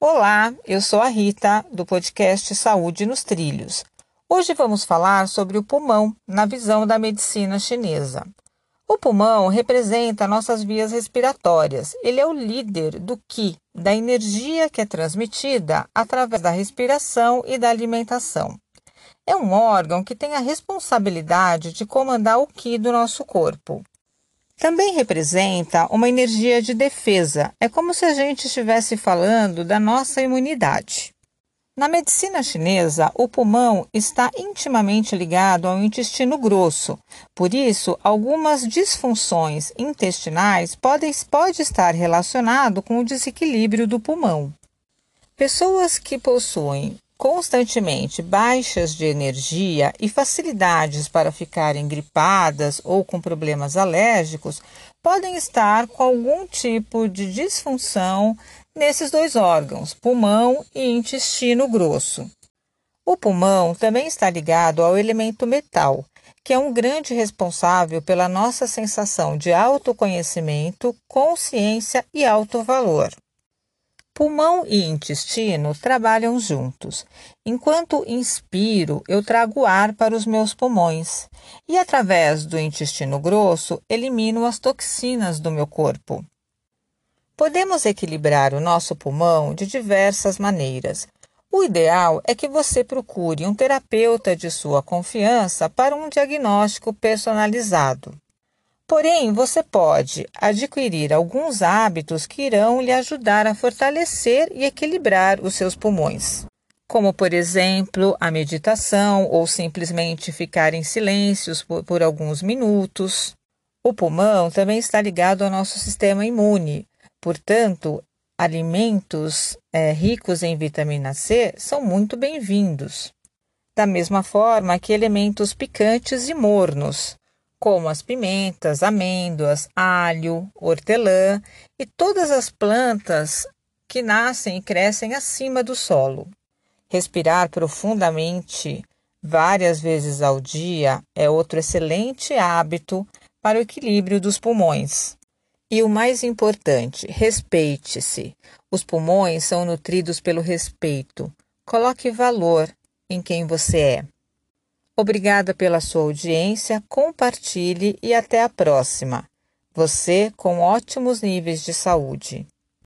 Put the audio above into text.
Olá, eu sou a Rita, do podcast Saúde nos Trilhos. Hoje vamos falar sobre o pulmão na visão da medicina chinesa. O pulmão representa nossas vias respiratórias. Ele é o líder do Qi, da energia que é transmitida através da respiração e da alimentação. É um órgão que tem a responsabilidade de comandar o Qi do nosso corpo. Também representa uma energia de defesa. É como se a gente estivesse falando da nossa imunidade. Na medicina chinesa, o pulmão está intimamente ligado ao intestino grosso. Por isso, algumas disfunções intestinais podem pode estar relacionado com o desequilíbrio do pulmão. Pessoas que possuem constantemente baixas de energia e facilidades para ficarem gripadas ou com problemas alérgicos podem estar com algum tipo de disfunção nesses dois órgãos, pulmão e intestino grosso. O pulmão também está ligado ao elemento metal, que é um grande responsável pela nossa sensação de autoconhecimento, consciência e alto valor. Pulmão e intestino trabalham juntos. Enquanto inspiro, eu trago ar para os meus pulmões e, através do intestino grosso, elimino as toxinas do meu corpo. Podemos equilibrar o nosso pulmão de diversas maneiras. O ideal é que você procure um terapeuta de sua confiança para um diagnóstico personalizado. Porém, você pode adquirir alguns hábitos que irão lhe ajudar a fortalecer e equilibrar os seus pulmões, como, por exemplo, a meditação ou simplesmente ficar em silêncios por, por alguns minutos. O pulmão também está ligado ao nosso sistema imune, portanto, alimentos é, ricos em vitamina C são muito bem-vindos. Da mesma forma que elementos picantes e mornos, como as pimentas, amêndoas, alho, hortelã e todas as plantas que nascem e crescem acima do solo. Respirar profundamente várias vezes ao dia é outro excelente hábito para o equilíbrio dos pulmões. E o mais importante, respeite-se. Os pulmões são nutridos pelo respeito. Coloque valor em quem você é. Obrigada pela sua audiência, compartilhe e até a próxima. Você com ótimos níveis de saúde.